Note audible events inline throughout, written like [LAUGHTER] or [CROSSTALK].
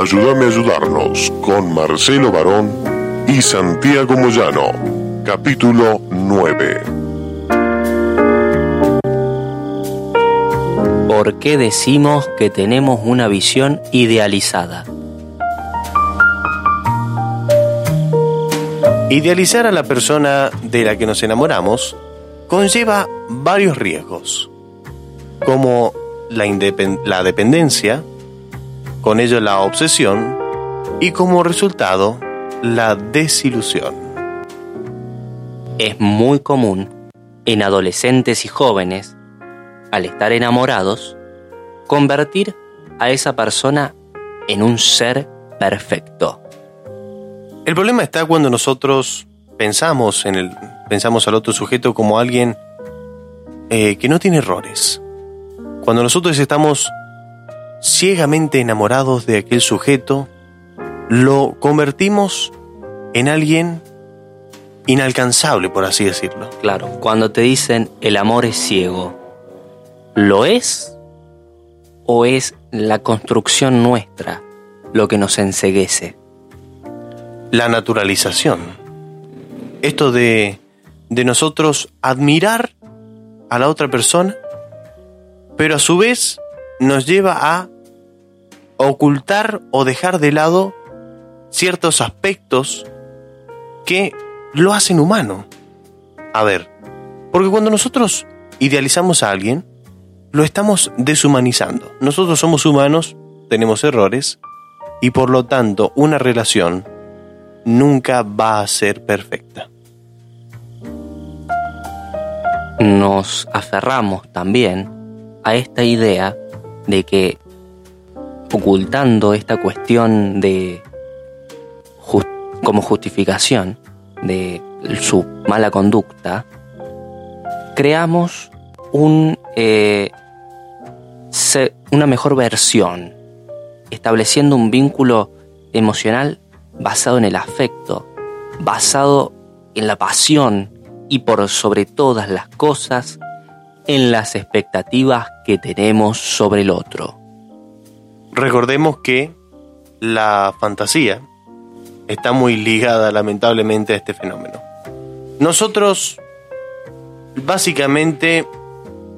Ayúdame a ayudarnos con Marcelo Barón y Santiago Moyano. Capítulo 9. ¿Por qué decimos que tenemos una visión idealizada? Idealizar a la persona de la que nos enamoramos conlleva varios riesgos, como la, la, dependencia, con ello la obsesión y como resultado la desilusión. Es muy común en adolescentes y jóvenes, al estar enamorados, convertir a esa persona en un ser perfecto. El problema está cuando nosotros pensamos en el pensamos al otro sujeto como alguien eh, que no tiene errores. Cuando nosotros estamos ciegamente enamorados de aquel sujeto, lo convertimos en alguien inalcanzable, por así decirlo. Claro, cuando te dicen el amor es ciego, ¿lo es? ¿O es la construcción nuestra lo que nos enseguece? la naturalización. Esto de, de nosotros admirar a la otra persona, pero a su vez nos lleva a ocultar o dejar de lado ciertos aspectos que lo hacen humano. A ver, porque cuando nosotros idealizamos a alguien, lo estamos deshumanizando. Nosotros somos humanos, tenemos errores, y por lo tanto una relación nunca va a ser perfecta. Nos aferramos también a esta idea de que ocultando esta cuestión de como justificación de su mala conducta, creamos un, eh, una mejor versión, estableciendo un vínculo emocional basado en el afecto, basado en la pasión y por sobre todas las cosas, en las expectativas que tenemos sobre el otro. Recordemos que la fantasía está muy ligada lamentablemente a este fenómeno. Nosotros, básicamente,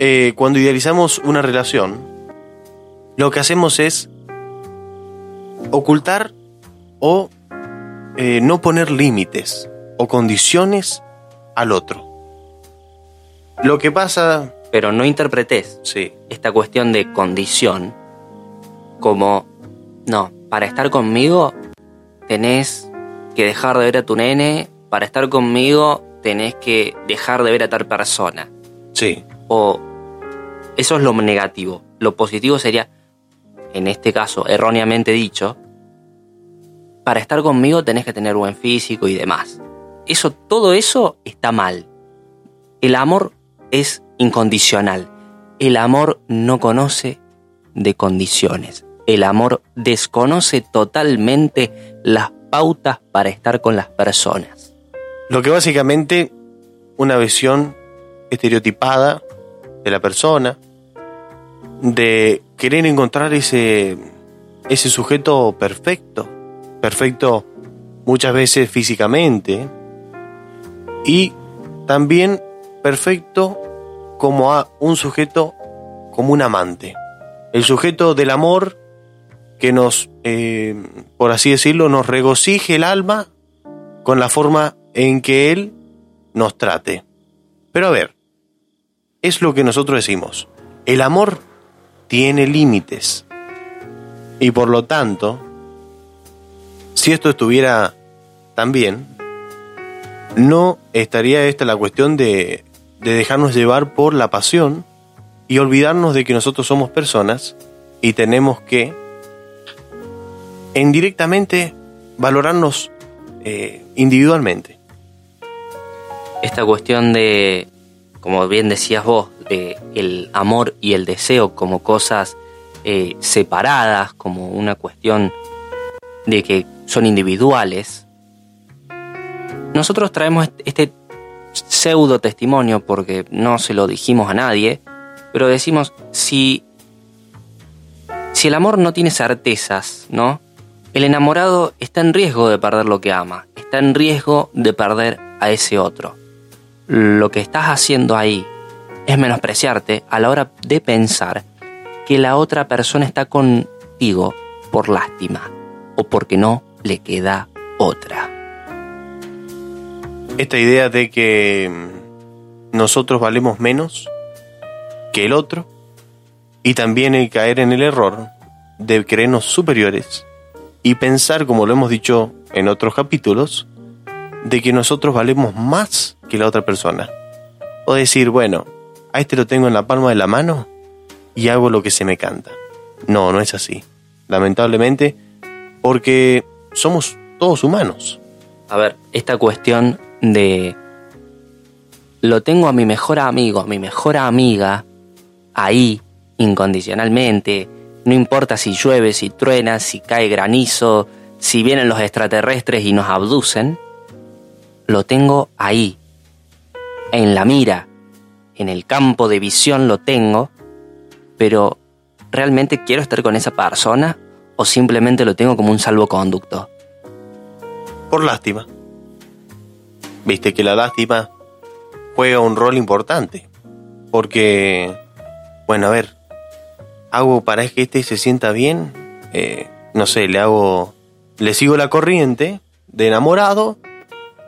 eh, cuando idealizamos una relación, lo que hacemos es ocultar o eh, no poner límites o condiciones al otro. Lo que pasa... Pero no interpretes sí. esta cuestión de condición como, no, para estar conmigo tenés que dejar de ver a tu nene, para estar conmigo tenés que dejar de ver a tal persona. Sí. O eso es lo negativo. Lo positivo sería, en este caso, erróneamente dicho, para estar conmigo tenés que tener buen físico y demás. Eso, todo eso está mal. El amor es incondicional. El amor no conoce de condiciones. El amor desconoce totalmente las pautas para estar con las personas. Lo que básicamente una visión estereotipada de la persona, de querer encontrar ese, ese sujeto perfecto, perfecto muchas veces físicamente y también perfecto como a un sujeto como un amante. El sujeto del amor que nos, eh, por así decirlo, nos regocije el alma con la forma en que Él nos trate. Pero a ver, es lo que nosotros decimos. El amor tiene límites. Y por lo tanto, si esto estuviera tan bien, no estaría esta la cuestión de, de dejarnos llevar por la pasión y olvidarnos de que nosotros somos personas y tenemos que indirectamente valorarnos eh, individualmente. Esta cuestión de, como bien decías vos, de el amor y el deseo como cosas eh, separadas, como una cuestión de que son individuales, nosotros traemos este pseudo testimonio porque no se lo dijimos a nadie, pero decimos si si el amor no tiene certezas, ¿no? El enamorado está en riesgo de perder lo que ama, está en riesgo de perder a ese otro. Lo que estás haciendo ahí es menospreciarte a la hora de pensar que la otra persona está contigo por lástima o porque no le queda otra. Esta idea de que nosotros valemos menos que el otro y también el caer en el error de creernos superiores y pensar, como lo hemos dicho en otros capítulos, de que nosotros valemos más que la otra persona. O decir, bueno, a este lo tengo en la palma de la mano y hago lo que se me canta. No, no es así. Lamentablemente, porque somos todos humanos. A ver, esta cuestión de lo tengo a mi mejor amigo, a mi mejor amiga, ahí, incondicionalmente, no importa si llueve, si truena, si cae granizo, si vienen los extraterrestres y nos abducen, lo tengo ahí, en la mira, en el campo de visión lo tengo, pero ¿realmente quiero estar con esa persona o simplemente lo tengo como un salvoconducto? Por lástima. Viste que la lástima juega un rol importante, porque, bueno, a ver, hago para que este se sienta bien, eh, no sé, le hago, le sigo la corriente de enamorado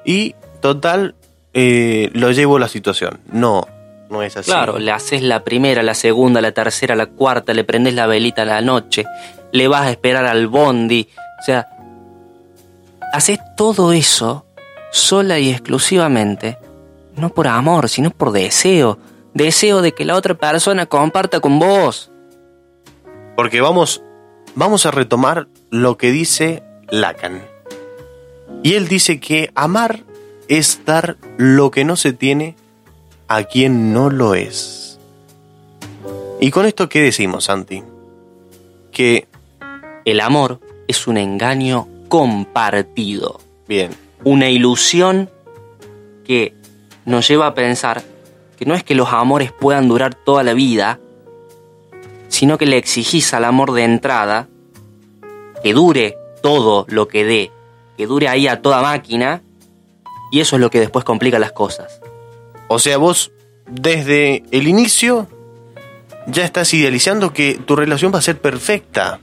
y total eh, lo llevo a la situación. No, no es así. Claro, le haces la primera, la segunda, la tercera, la cuarta, le prendes la velita a la noche, le vas a esperar al bondi, o sea, haces todo eso sola y exclusivamente, no por amor, sino por deseo, deseo de que la otra persona comparta con vos. Porque vamos, vamos a retomar lo que dice Lacan. Y él dice que amar es dar lo que no se tiene a quien no lo es. ¿Y con esto qué decimos, Santi? Que el amor es un engaño compartido. Bien. Una ilusión que nos lleva a pensar que no es que los amores puedan durar toda la vida, sino que le exigís al amor de entrada que dure todo lo que dé, que dure ahí a toda máquina, y eso es lo que después complica las cosas. O sea, vos desde el inicio ya estás idealizando que tu relación va a ser perfecta.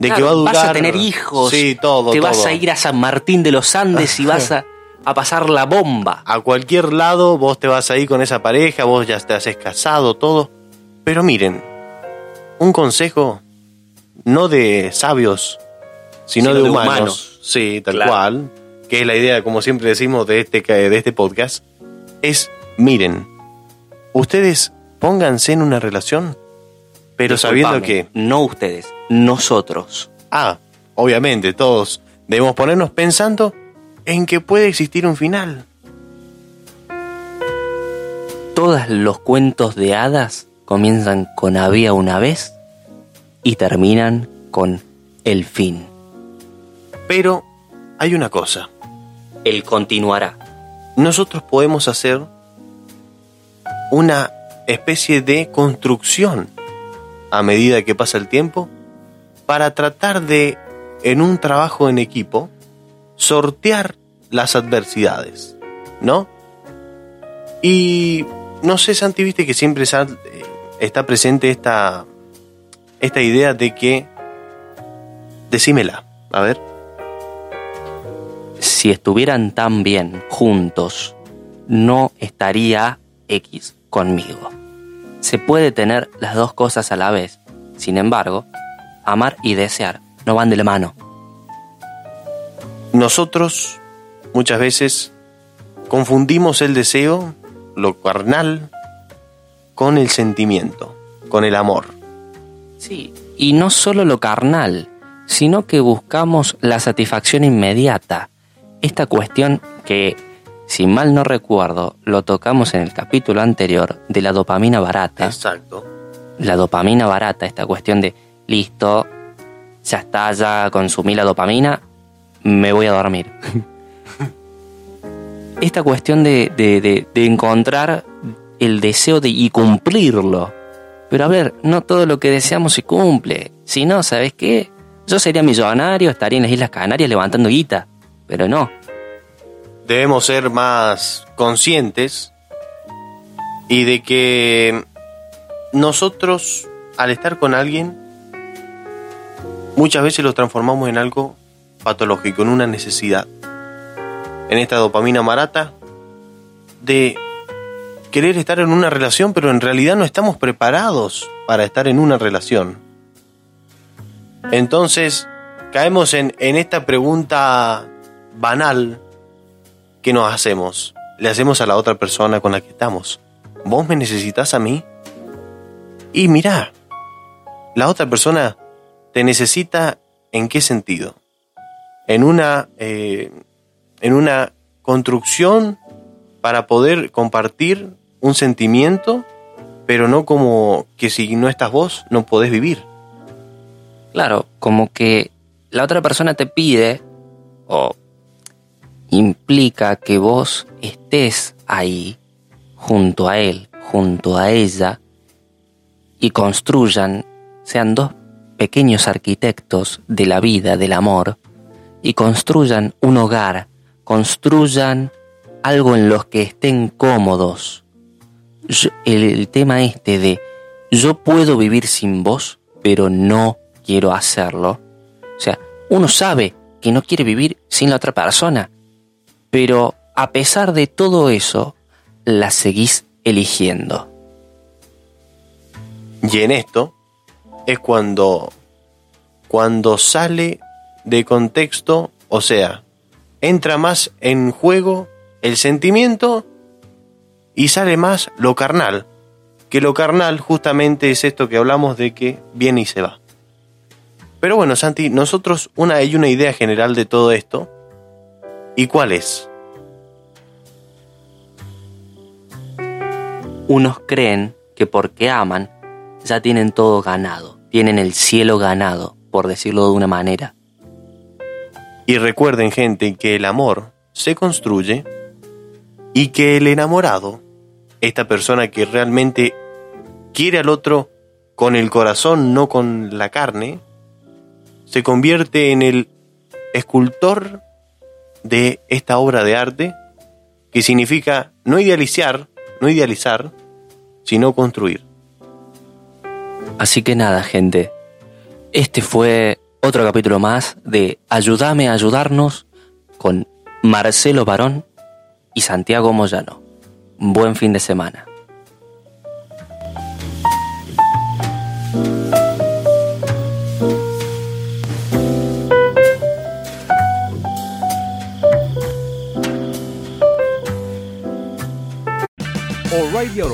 De que va a durar. Vas a tener hijos. Sí, todo. Te vas a ir a San Martín de los Andes y [LAUGHS] vas a, a, pasar la bomba. A cualquier lado vos te vas a ir con esa pareja, vos ya te haces casado, todo. Pero miren, un consejo no de sabios, sino, de, humanos. Sí, tal cual. Que es la idea, como siempre decimos, de este, de este podcast. Es, miren, ustedes pónganse en una relación, pero sabiendo que... No ustedes, nosotros. Ah, obviamente, todos debemos ponernos pensando en que puede existir un final. Todos los cuentos de hadas comienzan con había una vez y terminan con el fin. Pero hay una cosa. Él continuará. Nosotros podemos hacer una especie de construcción a medida que pasa el tiempo para tratar de, en un trabajo en equipo, sortear las adversidades, ¿no? Y no sé, Santi, viste que siempre está presente esta, esta idea de que, decímela, a ver. Si estuvieran tan bien juntos, no estaría X conmigo. Se puede tener las dos cosas a la vez. Sin embargo, amar y desear no van de la mano. Nosotros muchas veces confundimos el deseo, lo carnal, con el sentimiento, con el amor. Sí, y no solo lo carnal, sino que buscamos la satisfacción inmediata. Esta cuestión que, si mal no recuerdo, lo tocamos en el capítulo anterior de la dopamina barata. Exacto. La dopamina barata, esta cuestión de, listo, ya está, ya consumí la dopamina, me voy a dormir. [LAUGHS] esta cuestión de, de, de, de encontrar el deseo de y cumplirlo. Pero a ver, no todo lo que deseamos se cumple. Si no, ¿sabes qué? Yo sería millonario, estaría en las Islas Canarias levantando guita. Pero no. Debemos ser más conscientes y de que nosotros, al estar con alguien, muchas veces lo transformamos en algo patológico, en una necesidad. En esta dopamina barata de querer estar en una relación, pero en realidad no estamos preparados para estar en una relación. Entonces, caemos en, en esta pregunta banal que nos hacemos. Le hacemos a la otra persona con la que estamos. ¿Vos me necesitas a mí? Y mira, la otra persona te necesita en qué sentido? En una, eh, en una construcción para poder compartir un sentimiento, pero no como que si no estás vos no podés vivir. Claro, como que la otra persona te pide o implica que vos estés ahí junto a él, junto a ella y construyan, sean dos pequeños arquitectos de la vida, del amor, y construyan un hogar, construyan algo en los que estén cómodos. el, el tema este de yo puedo vivir sin vos, pero no quiero hacerlo. O sea, uno sabe que no quiere vivir sin la otra persona, pero a pesar de todo eso, la seguís eligiendo. Y en esto es cuando, cuando sale de contexto, o sea, entra más en juego el sentimiento y sale más lo carnal. Que lo carnal justamente es esto que hablamos de que viene y se va. Pero bueno, Santi, nosotros una, hay una idea general de todo esto. ¿Y cuál es? Unos creen que porque aman ya tienen todo ganado, tienen el cielo ganado, por decirlo de una manera. Y recuerden gente que el amor se construye y que el enamorado, esta persona que realmente quiere al otro con el corazón, no con la carne, se convierte en el escultor de esta obra de arte que significa no idealizar, no idealizar, sino construir. Así que nada, gente. Este fue otro capítulo más de Ayúdame a ayudarnos con Marcelo Barón y Santiago Moyano. Buen fin de semana.